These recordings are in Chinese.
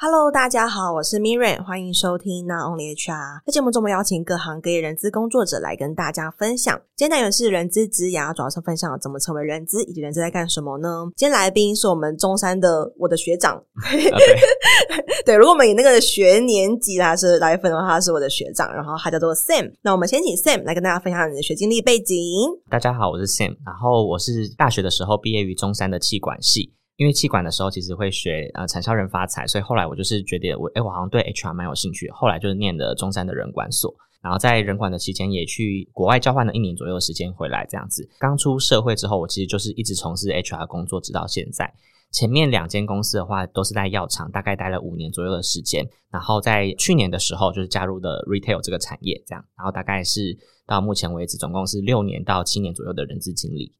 Hello，大家好，我是 Miriam，欢迎收听 Not Only HR。在节目中，我们邀请各行各业人资工作者来跟大家分享。今天单元是人资职涯，主要是分享怎么成为人资，以及人资在干什么呢？今天来宾是我们中山的我的学长。对，如果我们以那个学年级来是来分的话，他是我的学长，然后他叫做 Sam。那我们先请 Sam 来跟大家分享你的学经历背景。大家好，我是 Sam，然后我是大学的时候毕业于中山的气管系。因为企管的时候其实会学呃产销人发财，所以后来我就是觉得我诶我好像对 HR 蛮有兴趣，后来就是念的中山的人管所，然后在人管的期间也去国外交换了一年左右的时间回来这样子。刚出社会之后，我其实就是一直从事 HR 工作直到现在。前面两间公司的话都是在药厂，大概待了五年左右的时间，然后在去年的时候就是加入了 retail 这个产业这样，然后大概是到目前为止总共是六年到七年左右的人资经历。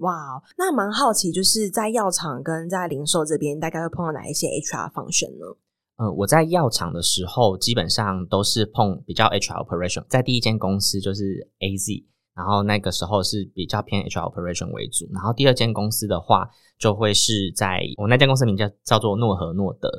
哇，那蛮好奇，就是在药厂跟在零售这边，大概会碰到哪一些 HR function 呢？呃，我在药厂的时候，基本上都是碰比较 HR operation，在第一间公司就是 AZ，然后那个时候是比较偏 HR operation 为主，然后第二间公司的话，就会是在我那间公司名叫叫做诺和诺德。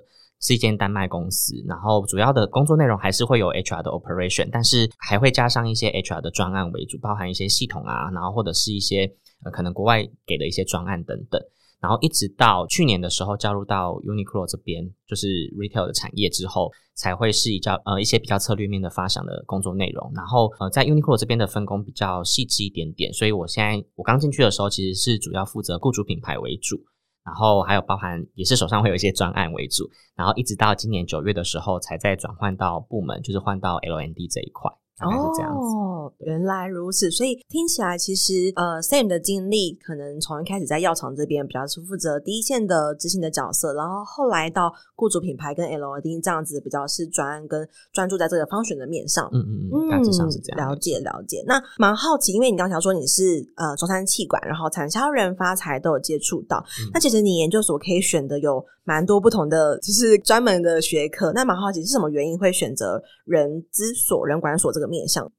是一间丹麦公司，然后主要的工作内容还是会有 HR 的 operation，但是还会加上一些 HR 的专案为主，包含一些系统啊，然后或者是一些呃可能国外给的一些专案等等。然后一直到去年的时候加入到 Uniqlo 这边，就是 retail 的产业之后，才会是一较呃一些比较策略面的发想的工作内容。然后呃在 Uniqlo 这边的分工比较细致一点点，所以我现在我刚进去的时候其实是主要负责雇主品牌为主。然后还有包含也是手上会有一些专案为主，然后一直到今年九月的时候，才再转换到部门，就是换到 LND 这一块。大概是这样子。哦，原来如此，所以听起来其实呃，Sam 的经历可能从一开始在药厂这边比较是负责第一线的执行的角色，然后后来到雇主品牌跟 LOD 这样子比较是专案跟专注在这个方选的面上，嗯嗯嗯，大致上是这样。了解了解，那蛮好奇，因为你刚才说你是呃中山气管，然后产销人发财都有接触到，嗯、那其实你研究所可以选的有蛮多不同的，就是专门的学科，那蛮好奇是什么原因会选择人资所、人管所这个面向？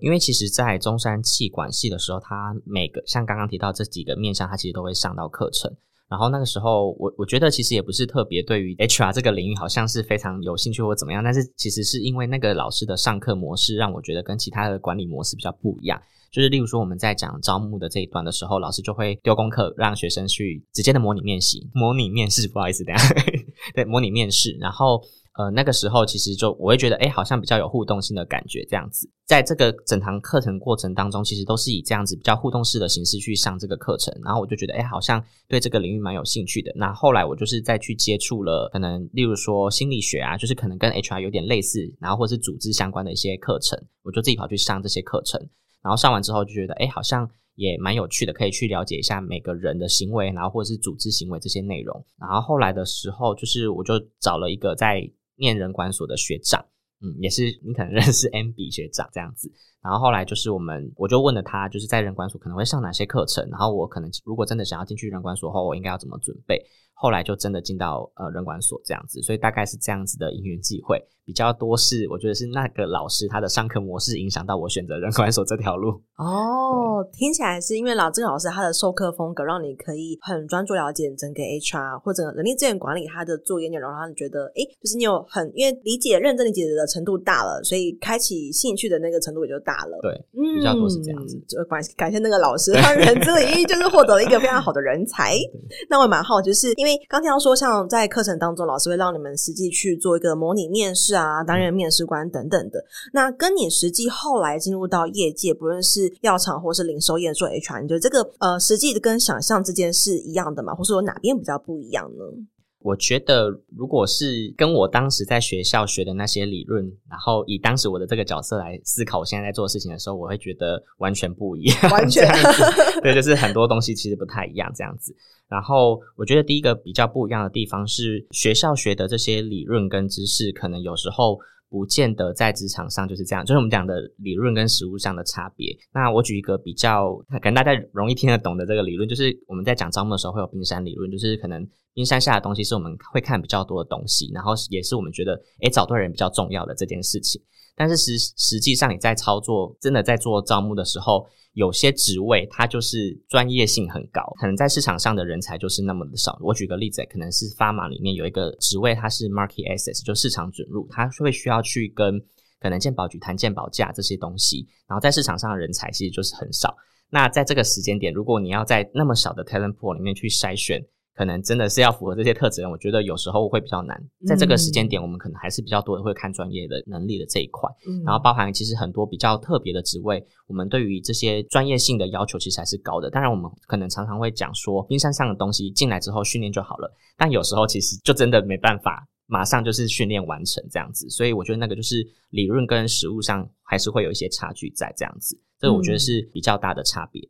因为其实，在中山气管系的时候，它每个像刚刚提到这几个面向，它其实都会上到课程。然后那个时候，我我觉得其实也不是特别对于 HR 这个领域好像是非常有兴趣或怎么样，但是其实是因为那个老师的上课模式让我觉得跟其他的管理模式比较不一样。就是例如说，我们在讲招募的这一段的时候，老师就会丢功课让学生去直接的模拟面习、模拟面试，不好意思，等下 对，模拟面试。然后呃，那个时候其实就我会觉得，哎，好像比较有互动性的感觉，这样子。在这个整堂课程过程当中，其实都是以这样子比较互动式的形式去上这个课程。然后我就觉得，哎，好像对这个领域蛮有兴趣的。那后来我就是再去接触了，可能例如说心理学啊，就是可能跟 HR 有点类似，然后或是组织相关的一些课程，我就自己跑去上这些课程。然后上完之后就觉得，哎，好像也蛮有趣的，可以去了解一下每个人的行为，然后或者是组织行为这些内容。然后后来的时候，就是我就找了一个在念人管所的学长，嗯，也是你可能认识 MB 学长这样子。然后后来就是我们，我就问了他，就是在人管所可能会上哪些课程，然后我可能如果真的想要进去人管所后，我应该要怎么准备？后来就真的进到呃人管所这样子，所以大概是这样子的因缘际会。比较多是，我觉得是那个老师他的上课模式影响到我选择人管所这条路。哦，听起来是因为老这个老师他的授课风格，让你可以很专注了解整个 HR 或者人力资源管理他的作业内容，然后你觉得，哎，就是你有很因为理解、认真理解的程度大了，所以开启兴趣的那个程度也就大了。对，嗯，比较多是这样子。就感感谢那个老师，他人资领域就是获得了一个非常好的人才。那我蛮好，就是因为刚听到说，像在课程当中，老师会让你们实际去做一个模拟面试。啊，担任面试官等等的，那跟你实际后来进入到业界，不论是药厂或是零售业做 HR，你觉得这个呃实际的跟想象之间是一样的吗？或是有哪边比较不一样呢？我觉得，如果是跟我当时在学校学的那些理论，然后以当时我的这个角色来思考我现在在做的事情的时候，我会觉得完全不一样，完全 对，就是很多东西其实不太一样这样子。然后我觉得第一个比较不一样的地方是，学校学的这些理论跟知识，可能有时候不见得在职场上就是这样，就是我们讲的理论跟实物上的差别。那我举一个比较可能大家容易听得懂的这个理论，就是我们在讲招募的时候会有冰山理论，就是可能冰山下的东西是我们会看比较多的东西，然后也是我们觉得诶找对人比较重要的这件事情。但是实实际上你在操作，真的在做招募的时候，有些职位它就是专业性很高，可能在市场上的人才就是那么的少。我举个例子，可能是发码里面有一个职位，它是 Market Access，就市场准入，它会需要去跟可能鉴宝局谈鉴宝价这些东西，然后在市场上的人才其实就是很少。那在这个时间点，如果你要在那么小的 talent pool 里面去筛选，可能真的是要符合这些特质人，我觉得有时候会比较难。在这个时间点，我们可能还是比较多的会看专业的能力的这一块，嗯、然后包含其实很多比较特别的职位，我们对于这些专业性的要求其实还是高的。当然，我们可能常常会讲说，冰山上的东西进来之后训练就好了，但有时候其实就真的没办法马上就是训练完成这样子。所以我觉得那个就是理论跟实务上还是会有一些差距在这样子，这个我觉得是比较大的差别。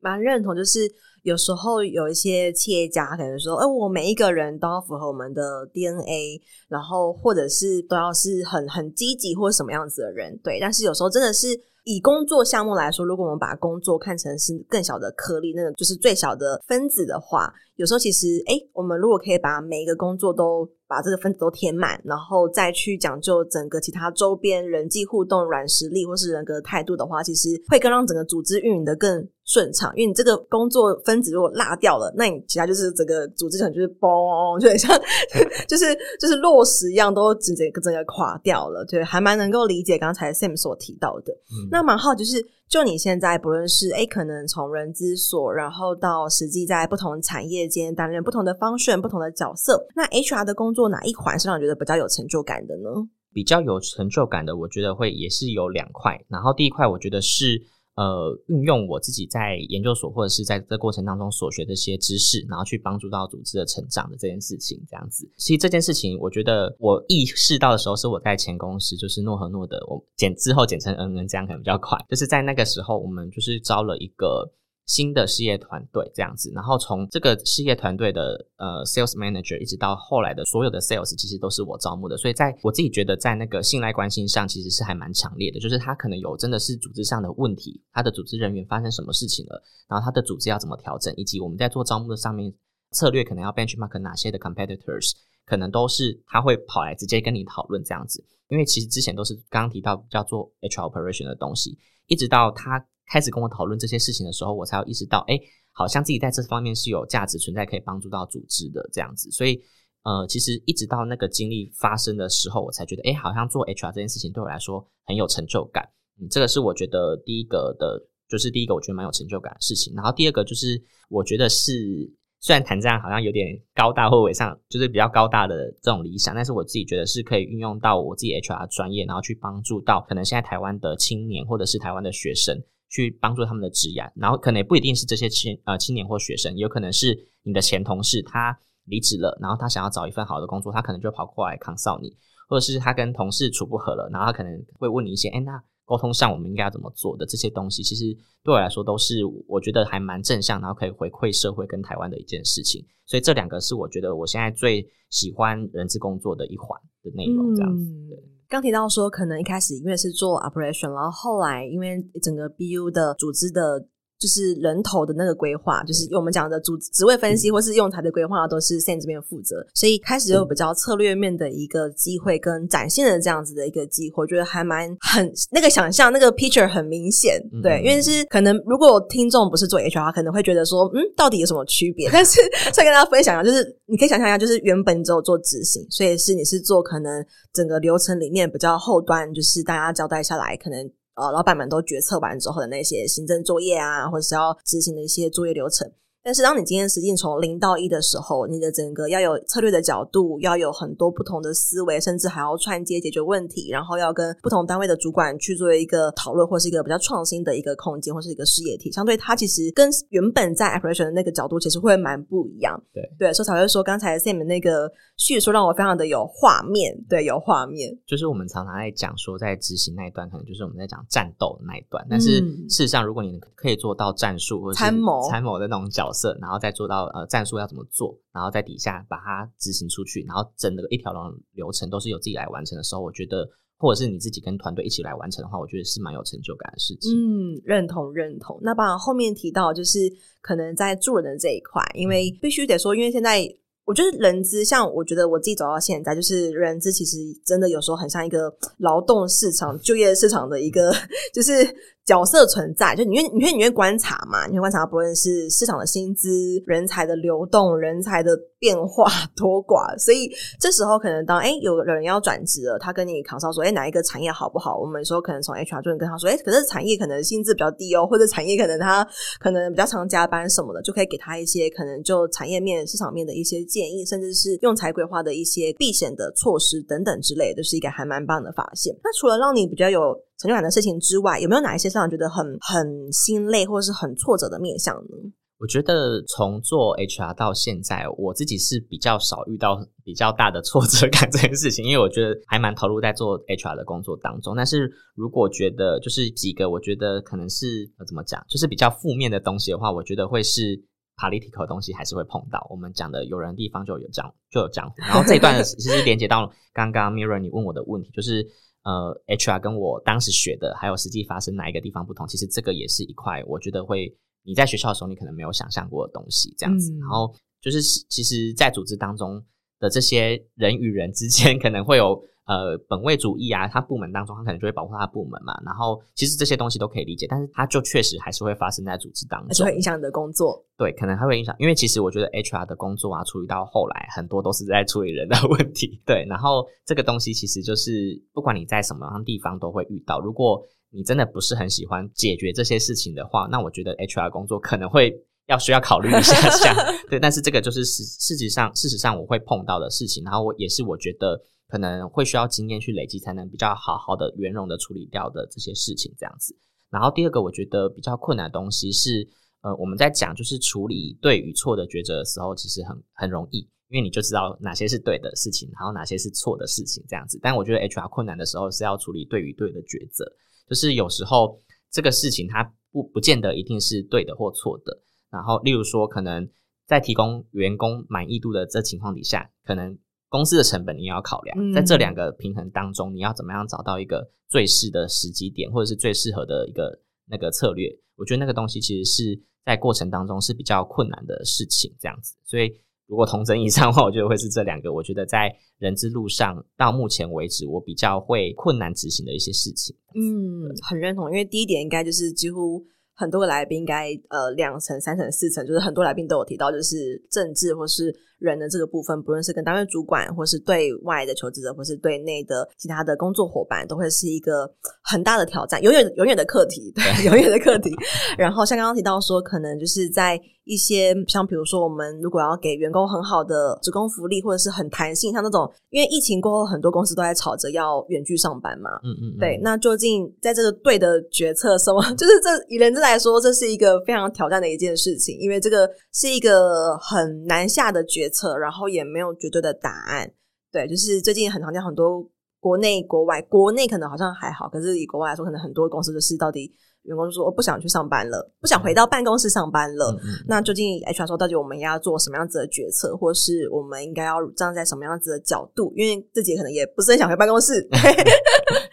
蛮认同，就是有时候有一些企业家可能说，哎、我每一个人都要符合我们的 DNA，然后或者是都要是很很积极或什么样子的人，对。但是有时候真的是以工作项目来说，如果我们把工作看成是更小的颗粒，那个就是最小的分子的话，有时候其实，哎、我们如果可以把每一个工作都把这个分子都填满，然后再去讲究整个其他周边人际互动、软实力或是人格态度的话，其实会更让整个组织运营的更顺畅。因为你这个工作分子如果落掉了，那你其他就是整个组织可能就是嘣，就很像 就是就是落石一样，都整个整个垮掉了。对，还蛮能够理解刚才 Sam 所提到的。嗯、那蛮好，就是就你现在不论是哎，可能从人资所，然后到实际在不同产业间担任不同的 function、不同的角色，那 HR 的工作。哪一环是让你觉得比较有成就感的呢？比较有成就感的，我觉得会也是有两块。然后第一块，我觉得是呃，运用我自己在研究所或者是在这过程当中所学的一些知识，然后去帮助到组织的成长的这件事情，这样子。其实这件事情，我觉得我意识到的时候，是我在前公司，就是诺和诺德，我简之后简称 NN，这样可能比较快。就是在那个时候，我们就是招了一个。新的事业团队这样子，然后从这个事业团队的呃 sales manager 一直到后来的所有的 sales，其实都是我招募的，所以在我自己觉得在那个信赖关系上，其实是还蛮强烈的。就是他可能有真的是组织上的问题，他的组织人员发生什么事情了，然后他的组织要怎么调整，以及我们在做招募的上面策略可能要 benchmark 哪些的 competitors，可能都是他会跑来直接跟你讨论这样子。因为其实之前都是刚刚提到叫做 HR operation 的东西，一直到他。开始跟我讨论这些事情的时候，我才有意识到，哎，好像自己在这方面是有价值存在，可以帮助到组织的这样子。所以，呃，其实一直到那个经历发生的时候，我才觉得，哎，好像做 HR 这件事情对我来说很有成就感。嗯，这个是我觉得第一个的，就是第一个我觉得蛮有成就感的事情。然后第二个就是，我觉得是。虽然谈这样好像有点高大或伟上，就是比较高大的这种理想，但是我自己觉得是可以运用到我自己 HR 专业，然后去帮助到可能现在台湾的青年或者是台湾的学生，去帮助他们的职业。然后可能也不一定是这些青呃青年或学生，有可能是你的前同事他离职了，然后他想要找一份好的工作，他可能就跑过来扛扫你，或者是他跟同事处不合了，然后他可能会问你一些，哎，那。沟通上我们应该要怎么做的这些东西，其实对我来说都是我觉得还蛮正向，然后可以回馈社会跟台湾的一件事情。所以这两个是我觉得我现在最喜欢人资工作的一环的内容。这样子，嗯、对。刚提到说，可能一开始因为是做 operation，然后后来因为整个 BU 的组织的。就是人头的那个规划，就是我们讲的组职位分析或是用材的规划，都是 Sam 这边负责。所以开始有比较策略面的一个机会跟展现的这样子的一个机会，我觉得还蛮很那个想象那个 picture 很明显，对，因为是可能如果听众不是做 HR，可能会觉得说，嗯，到底有什么区别？但是再跟大家分享一下，就是你可以想象一下，就是原本只有做执行，所以是你是做可能整个流程里面比较后端，就是大家交代下来可能。呃，老板们都决策完之后的那些行政作业啊，或者是要执行的一些作业流程。但是，当你今天实际从零到一的时候，你的整个要有策略的角度，要有很多不同的思维，甚至还要串接解决问题，然后要跟不同单位的主管去做一个讨论，或是一个比较创新的一个空间，或是一个事业体。相对它其实跟原本在 operation 的那个角度，其实会蛮不一样。对对，所以才会说刚才 Sam 的那个叙述让我非常的有画面。对，有画面。就是我们常常在讲说，在执行那一段，可能就是我们在讲战斗的那一段。但是事实上，如果你可以做到战术或者是参谋参谋的那种角色。然后再做到呃战术要怎么做，然后在底下把它执行出去，然后整个一条龙流程都是由自己来完成的时候，我觉得或者是你自己跟团队一起来完成的话，我觉得是蛮有成就感的事情。嗯，认同认同。那把后面提到就是可能在助人的这一块，因为必须得说，因为现在。我觉得人资，像我觉得我自己走到现在，就是人资其实真的有时候很像一个劳动市场、就业市场的一个，就是。角色存在，就你会你会你会观察嘛？你会观察，不论是市场的薪资、人才的流动、人才的变化 多寡。所以这时候可能当诶有人要转职了，他跟你扛上说，诶哪一个产业好不好？我们说可能从 HR 就能跟他说，诶可是产业可能薪资比较低哦，或者产业可能他可能比较常加班什么的，就可以给他一些可能就产业面、市场面的一些建议，甚至是用才规划的一些避险的措施等等之类的，就是一个还蛮棒的发现。那除了让你比较有成就感的事情之外，有没有哪一些让你觉得很很心累或者是很挫折的面向呢？我觉得从做 HR 到现在，我自己是比较少遇到比较大的挫折感这件事情，因为我觉得还蛮投入在做 HR 的工作当中。但是如果觉得就是几个，我觉得可能是怎么讲，就是比较负面的东西的话，我觉得会是 political 的东西还是会碰到。我们讲的有人的地方就有江就有江湖，然后这一段 其实连接到刚刚 Miriam 你问我的问题，就是。呃，HR 跟我当时学的，还有实际发生哪一个地方不同？其实这个也是一块，我觉得会你在学校的时候，你可能没有想象过的东西，这样子。嗯、然后就是，其实，在组织当中的这些人与人之间，可能会有。呃，本位主义啊，他部门当中，他可能就会保护他的部门嘛。然后，其实这些东西都可以理解，但是他就确实还是会发生在组织当中，就会影响你的工作。对，可能还会影响，因为其实我觉得 HR 的工作啊，处理到后来很多都是在处理人的 问题。对，然后这个东西其实就是不管你在什么样地方都会遇到。如果你真的不是很喜欢解决这些事情的话，那我觉得 HR 工作可能会要需要考虑一下 下。对，但是这个就是事事实上，事实上我会碰到的事情。然后我也是我觉得。可能会需要经验去累积，才能比较好好的圆融的处理掉的这些事情，这样子。然后第二个，我觉得比较困难的东西是，呃，我们在讲就是处理对与错的抉择的时候，其实很很容易，因为你就知道哪些是对的事情，然后哪些是错的事情，这样子。但我觉得 HR 困难的时候是要处理对与对的抉择，就是有时候这个事情它不不见得一定是对的或错的。然后，例如说，可能在提供员工满意度的这情况底下，可能。公司的成本你也要考量，在这两个平衡当中，你要怎么样找到一个最适的时机点，或者是最适合的一个那个策略？我觉得那个东西其实是在过程当中是比较困难的事情，这样子。所以如果同整以上的话，我觉得会是这两个。我觉得在人之路上到目前为止，我比较会困难执行的一些事情。嗯，很认同，因为第一点应该就是几乎。很多个来宾应该呃两层、三层、四层，就是很多来宾都有提到，就是政治或是人的这个部分，不论是跟单位主管，或是对外的求职者，或是对内的其他的工作伙伴，都会是一个很大的挑战，永远永远的课题，对，永远的课题。然后像刚刚提到说，可能就是在。一些像比如说，我们如果要给员工很好的职工福利，或者是很弹性，像那种，因为疫情过后，很多公司都在吵着要远距上班嘛。嗯，嗯嗯。对，那究竟在这个对的决策什么？就是这以人资来说，这是一个非常挑战的一件事情，因为这个是一个很难下的决策，然后也没有绝对的答案。对，就是最近很常见，很多国内、国外，国内可能好像还好，可是以国外来说，可能很多公司就是到底。员工就说：“我不想去上班了，不想回到办公室上班了。嗯嗯”那究竟 HR 说，到底我们要做什么样子的决策，或是我们应该要站在什么样子的角度？因为自己可能也不是很想回办公室。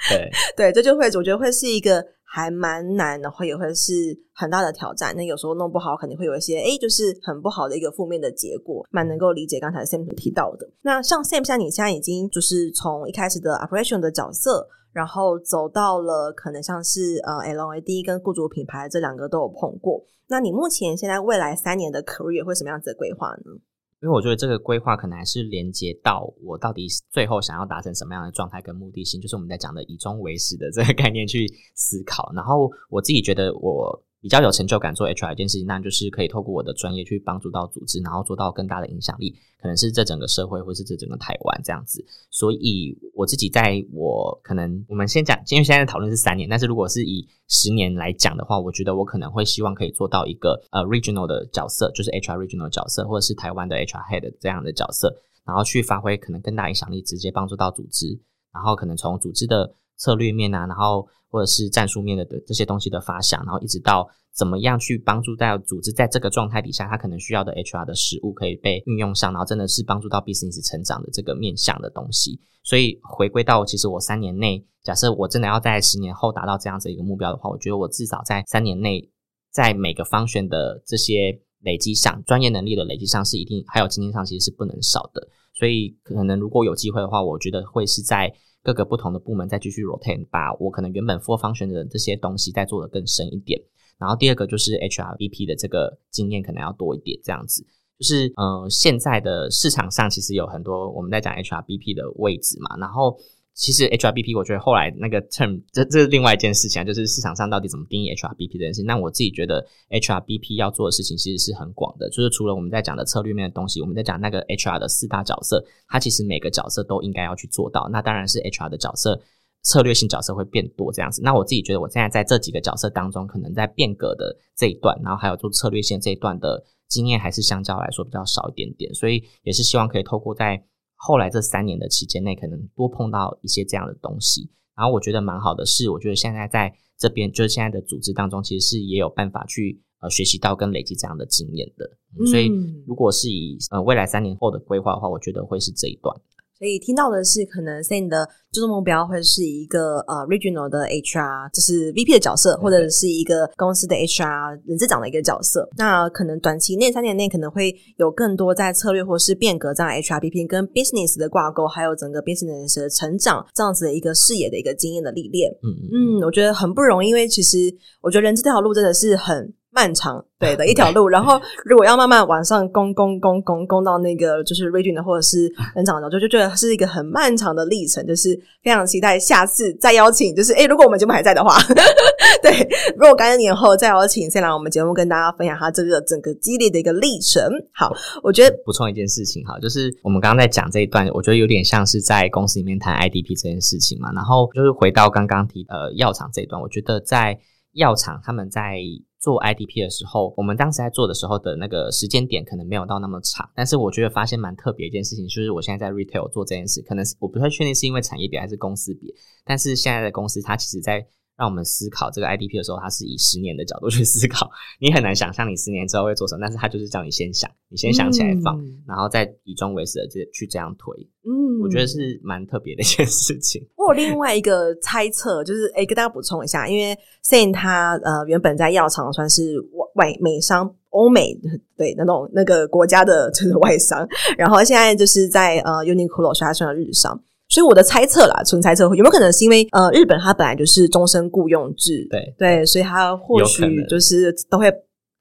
对 对，这就会我觉得会是一个还蛮难的，然后也会是很大的挑战。那有时候弄不好，肯定会有一些诶，就是很不好的一个负面的结果。蛮能够理解刚才 Sam 提到的。那像 Sam，像你现在已经就是从一开始的 operation 的角色。然后走到了可能像是呃 L&D 跟雇主品牌这两个都有碰过。那你目前现在未来三年的 career 会什么样子的规划呢？因为我觉得这个规划可能还是连接到我到底最后想要达成什么样的状态跟目的性，就是我们在讲的以终为始的这个概念去思考。然后我自己觉得我。比较有成就感做 HR 一件事情，那就是可以透过我的专业去帮助到组织，然后做到更大的影响力，可能是这整个社会，或是这整个台湾这样子。所以我自己在我可能我们先讲，因为现在讨论是三年，但是如果是以十年来讲的话，我觉得我可能会希望可以做到一个呃 regional 的角色，就是 HR regional 角色，或者是台湾的 HR head 这样的角色，然后去发挥可能更大影响力，直接帮助到组织，然后可能从组织的策略面啊，然后。或者是战术面的的这些东西的发想，然后一直到怎么样去帮助到组织在这个状态底下，他可能需要的 HR 的实务可以被运用上，然后真的是帮助到 business 成长的这个面向的东西。所以回归到，其实我三年内，假设我真的要在十年后达到这样子一个目标的话，我觉得我至少在三年内，在每个方选的这些累积上，专业能力的累积上是一定，还有经验上其实是不能少的。所以可能如果有机会的话，我觉得会是在各个不同的部门再继续 rotate，把我可能原本 four function 的这些东西再做得更深一点。然后第二个就是 HRBP 的这个经验可能要多一点，这样子。就是呃，现在的市场上其实有很多我们在讲 HRBP 的位置嘛，然后。其实 HRBP，我觉得后来那个 term，这这是另外一件事情啊，就是市场上到底怎么定义 HRBP 这件事情。那我自己觉得 HRBP 要做的事情其实是很广的，就是除了我们在讲的策略面的东西，我们在讲那个 HR 的四大角色，它其实每个角色都应该要去做到。那当然是 HR 的角色，策略性角色会变多这样子。那我自己觉得我现在在这几个角色当中，可能在变革的这一段，然后还有做策略线这一段的经验，还是相较来说比较少一点点。所以也是希望可以透过在后来这三年的期间内，可能多碰到一些这样的东西，然后我觉得蛮好的是，我觉得现在在这边就是现在的组织当中，其实是也有办法去呃学习到跟累积这样的经验的。所以如果是以呃未来三年后的规划的话，我觉得会是这一段。所以听到的是，可能 Sam 的最终目标会是一个呃 regional 的 HR，就是 VP 的角色，或者是一个公司的 HR 人资长的一个角色。那可能短期内三年内可能会有更多在策略或是变革这样 HRBP 跟 business 的挂钩，还有整个 business 的成长这样子的一个视野的一个经验的历练。嗯嗯，我觉得很不容易，因为其实我觉得人资这条路真的是很。漫长对的一条路，然后如果要慢慢往上攻攻攻攻攻到那个就是 regional 或者是人长的，就就觉得是一个很漫长的历程，就是非常期待下次再邀请，就是诶如果我们节目还在的话，对，如果感恩年后再邀请 Sam 来我们节目跟大家分享他这个整个激烈的一个历程。好，我觉得补充一件事情哈，就是我们刚刚在讲这一段，我觉得有点像是在公司里面谈 IDP 这件事情嘛，然后就是回到刚刚提呃药厂这一段，我觉得在药厂他们在。做 IDP 的时候，我们当时在做的时候的那个时间点可能没有到那么长，但是我觉得发现蛮特别一件事情，就是我现在在 retail 做这件事，可能是我不太确定是因为产业别还是公司别，但是现在的公司它其实在。让我们思考这个 IDP 的时候，它是以十年的角度去思考。你很难想象你十年之后会做什么，但是它就是叫你先想，你先想起来放，嗯、然后再以终为始的这去这样推。嗯，我觉得是蛮特别的一件事情。我有另外一个猜测，就是诶跟大家补充一下，因为 San 他呃原本在药厂算是外美商，欧美对那种那个国家的就是外商，然后现在就是在呃 Uniqlo 所以他算日商。所以我的猜测啦，纯猜测，有没有可能是因为呃，日本它本来就是终身雇佣制，对对，所以它或许就是都会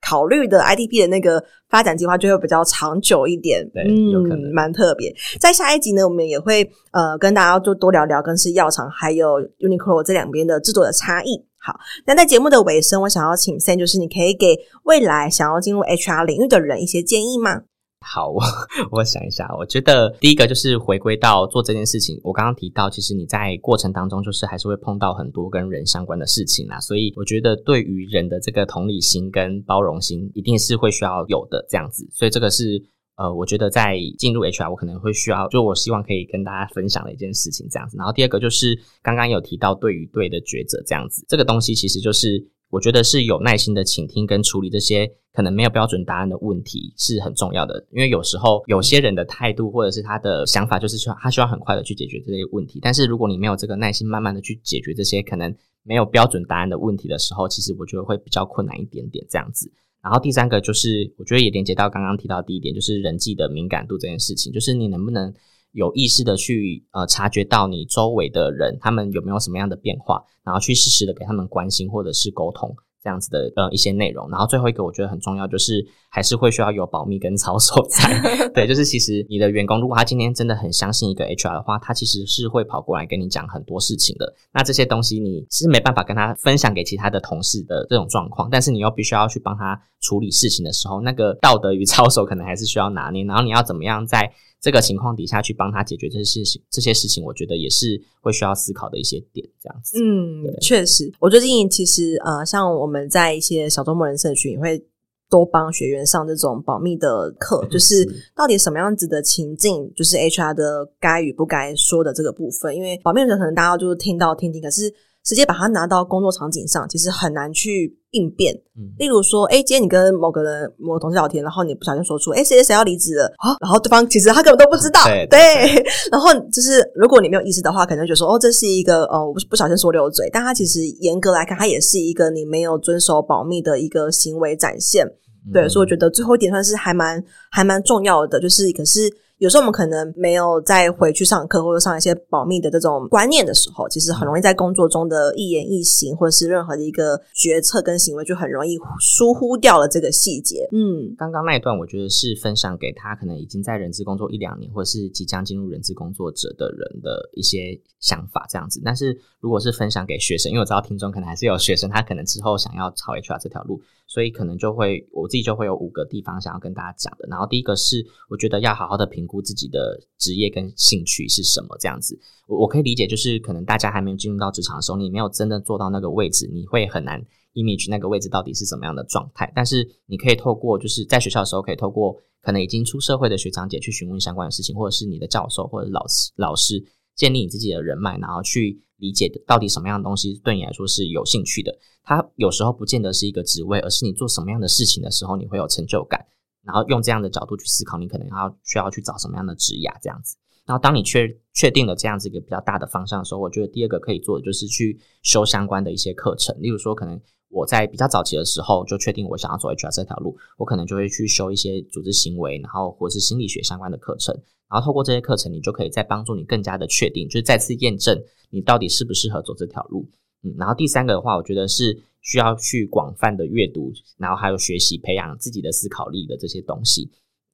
考虑的 IDP 的那个发展计划就会比较长久一点，对，嗯，有可能蛮特别。在下一集呢，我们也会呃跟大家就多聊聊，跟是药厂还有 Uniqlo 这两边的制作的差异。好，那在节目的尾声，我想要请 Sam，就是你可以给未来想要进入 HR 领域的人一些建议吗？好，我我想一下，我觉得第一个就是回归到做这件事情。我刚刚提到，其实你在过程当中，就是还是会碰到很多跟人相关的事情啦。所以我觉得，对于人的这个同理心跟包容心，一定是会需要有的这样子。所以这个是呃，我觉得在进入 HR，我可能会需要，就我希望可以跟大家分享的一件事情这样子。然后第二个就是刚刚有提到对与对的抉择这样子，这个东西其实就是。我觉得是有耐心的倾听跟处理这些可能没有标准答案的问题是很重要的，因为有时候有些人的态度或者是他的想法就是说他需要很快的去解决这些问题，但是如果你没有这个耐心，慢慢的去解决这些可能没有标准答案的问题的时候，其实我觉得会比较困难一点点这样子。然后第三个就是我觉得也连接到刚刚提到第一点，就是人际的敏感度这件事情，就是你能不能。有意识的去呃察觉到你周围的人，他们有没有什么样的变化，然后去适时的给他们关心或者是沟通这样子的呃一些内容。然后最后一个我觉得很重要，就是还是会需要有保密跟操守在。对，就是其实你的员工如果他今天真的很相信一个 HR 的话，他其实是会跑过来跟你讲很多事情的。那这些东西你是没办法跟他分享给其他的同事的这种状况，但是你又必须要去帮他处理事情的时候，那个道德与 操守可能还是需要拿捏。然后你要怎么样在这个情况底下去帮他解决这些事情，这些事情我觉得也是会需要思考的一些点，这样子。嗯，确实，我最近其实呃，像我们在一些小周末人社群也会多帮学员上这种保密的课，就是到底什么样子的情境，就是 HR 的该与不该说的这个部分，因为保密的人可能大家就是听到听听，可是。直接把它拿到工作场景上，其实很难去应变。嗯，例如说，哎，今天你跟某个人、某个同事聊天，然后你不小心说出，哎，谁谁谁要离职了啊？然后对方其实他根本都不知道。对，对，对，然后就是如果你没有意识的话，可能就说，哦，这是一个呃，我不不小心说溜嘴。但他其实严格来看，他也是一个你没有遵守保密的一个行为展现。对，所以我觉得最后一点算是还蛮还蛮重要的，就是可是。有时候我们可能没有再回去上课或者上一些保密的这种观念的时候，其实很容易在工作中的一言一行或者是任何的一个决策跟行为，就很容易疏忽掉了这个细节。嗯，刚刚那一段我觉得是分享给他可能已经在人资工作一两年，或者是即将进入人资工作者的人的一些想法这样子。但是如果是分享给学生，因为我知道听众可能还是有学生，他可能之后想要朝 HR 这条路。所以可能就会我自己就会有五个地方想要跟大家讲的。然后第一个是，我觉得要好好的评估自己的职业跟兴趣是什么这样子。我我可以理解，就是可能大家还没有进入到职场的时候，你没有真的做到那个位置，你会很难 image 那个位置到底是什么样的状态。但是你可以透过就是在学校的时候，可以透过可能已经出社会的学长姐去询问相关的事情，或者是你的教授或者老师老师建立你自己的人脉，然后去。理解到底什么样的东西对你来说是有兴趣的？它有时候不见得是一个职位，而是你做什么样的事情的时候你会有成就感。然后用这样的角度去思考，你可能要需要去找什么样的职业这样子。然后当你确确定了这样子一个比较大的方向的时候，我觉得第二个可以做的就是去修相关的一些课程。例如说，可能我在比较早期的时候就确定我想要走 HR 这条路，我可能就会去修一些组织行为，然后或是心理学相关的课程。然后透过这些课程，你就可以再帮助你更加的确定，就是再次验证你到底适不适合走这条路。嗯，然后第三个的话，我觉得是需要去广泛的阅读，然后还有学习，培养自己的思考力的这些东西。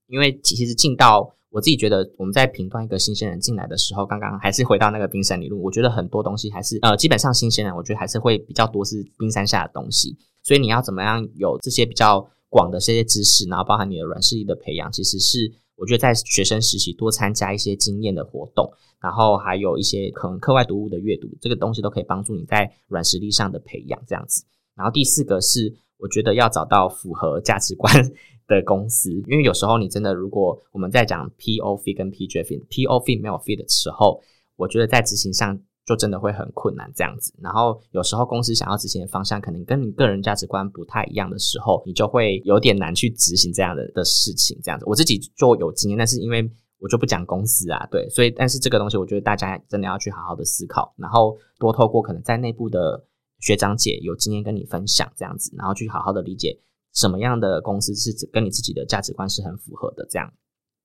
因为其实进到我自己觉得，我们在评断一个新鲜人进来的时候，刚刚还是回到那个冰山理论，我觉得很多东西还是呃，基本上新鲜人，我觉得还是会比较多是冰山下的东西。所以你要怎么样有这些比较广的这些知识，然后包含你的软实力的培养，其实是。我觉得在学生时期多参加一些经验的活动，然后还有一些可能课外读物的阅读，这个东西都可以帮助你在软实力上的培养。这样子，然后第四个是，我觉得要找到符合价值观 的公司，因为有时候你真的，如果我们在讲 PO fit 跟 PJ fit，PO fit 没有 fit 的时候，我觉得在执行上。就真的会很困难这样子，然后有时候公司想要执行的方向，可能跟你个人价值观不太一样的时候，你就会有点难去执行这样的的事情。这样子，我自己就有经验，但是因为我就不讲公司啊，对，所以但是这个东西，我觉得大家真的要去好好的思考，然后多透过可能在内部的学长姐有经验跟你分享这样子，然后去好好的理解什么样的公司是跟你自己的价值观是很符合的这样。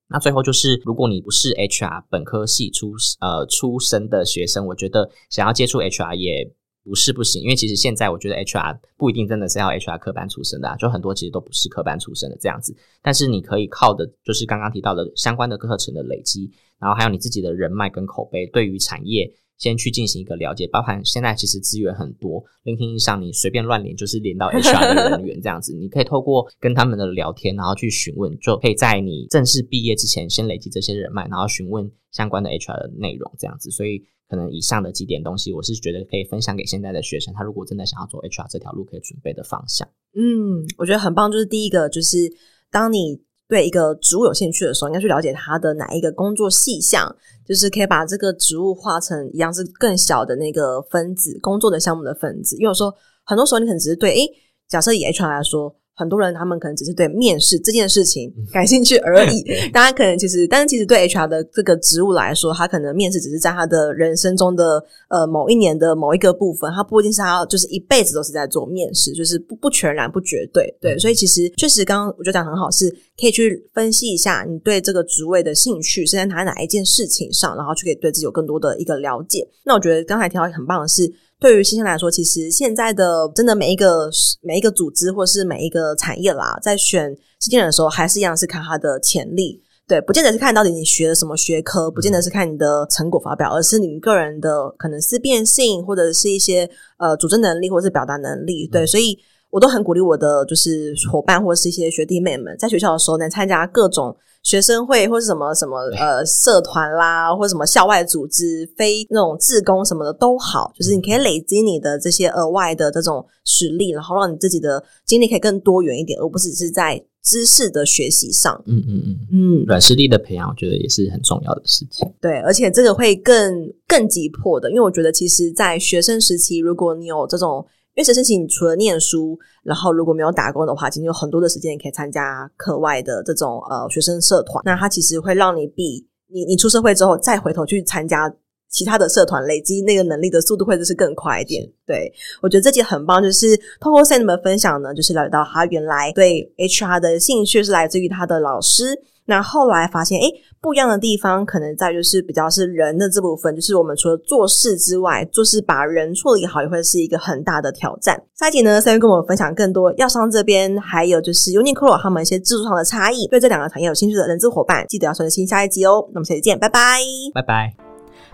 那最后就是，如果你不是 HR 本科系出呃出身的学生，我觉得想要接触 HR 也不是不行，因为其实现在我觉得 HR 不一定真的是要 HR 科班出身的啊，就很多其实都不是科班出身的这样子。但是你可以靠的就是刚刚提到的相关的课程的累积，然后还有你自己的人脉跟口碑，对于产业。先去进行一个了解，包含现在其实资源很多 linkin 上你随便乱连就是连到 HR 的人员这样子，你可以透过跟他们的聊天，然后去询问，就可以在你正式毕业之前先累积这些人脉，然后询问相关的 HR 的内容这样子。所以可能以上的几点东西，我是觉得可以分享给现在的学生，他如果真的想要走 HR 这条路，可以准备的方向。嗯，我觉得很棒，就是第一个就是当你。对一个植物有兴趣的时候，应该去了解它的哪一个工作细项，就是可以把这个植物化成一样是更小的那个分子，工作的项目的分子。因为有时候很多时候你可能只是对，诶，假设以 HR 来说。很多人他们可能只是对面试这件事情感兴趣而已。大家可能其实，但是其实对 HR 的这个职务来说，他可能面试只是在他的人生中的呃某一年的某一个部分，他不一定是他就是一辈子都是在做面试，就是不不全然不绝对。对，所以其实确实刚刚我觉得讲得很好，是可以去分析一下你对这个职位的兴趣是在哪哪一件事情上，然后去可以对自己有更多的一个了解。那我觉得刚才提到很棒的是。对于新鲜来说，其实现在的真的每一个每一个组织或是每一个产业啦，在选新鲜人的时候，还是一样是看他的潜力。对，不见得是看到底你学了什么学科，不见得是看你的成果发表，而是你个人的可能思辨性，或者是一些呃组织能力，或者是表达能力。对，所以我都很鼓励我的就是伙伴或者是一些学弟妹们，在学校的时候能参加各种。学生会或是什么什么呃社团啦，或者什么校外组织、非那种志工什么的都好，就是你可以累积你的这些额外的这种实力，然后让你自己的经历可以更多元一点，而不是只是在知识的学习上。嗯嗯嗯嗯，软实力的培养，我觉得也是很重要的事情。对，而且这个会更更急迫的，因为我觉得其实，在学生时期，如果你有这种。因为学生时期你除了念书，然后如果没有打工的话，其实有很多的时间你可以参加课外的这种呃学生社团。那它其实会让你比你你出社会之后再回头去参加其他的社团累积那个能力的速度会就是更快一点。对，我觉得这集很棒，就是透过 Sam 的分享呢，就是了解到他原来对 HR 的兴趣是来自于他的老师。那后来发现，哎，不一样的地方可能在就是比较是人的这部分，就是我们除了做事之外，就是把人处理好也会是一个很大的挑战。下一集呢三月跟我们分享更多药商这边，还有就是 Uniqlo 他们一些制度上的差异。对这两个产业有兴趣的人资伙伴，记得要收听下一集哦。那么下期见，拜拜，拜拜。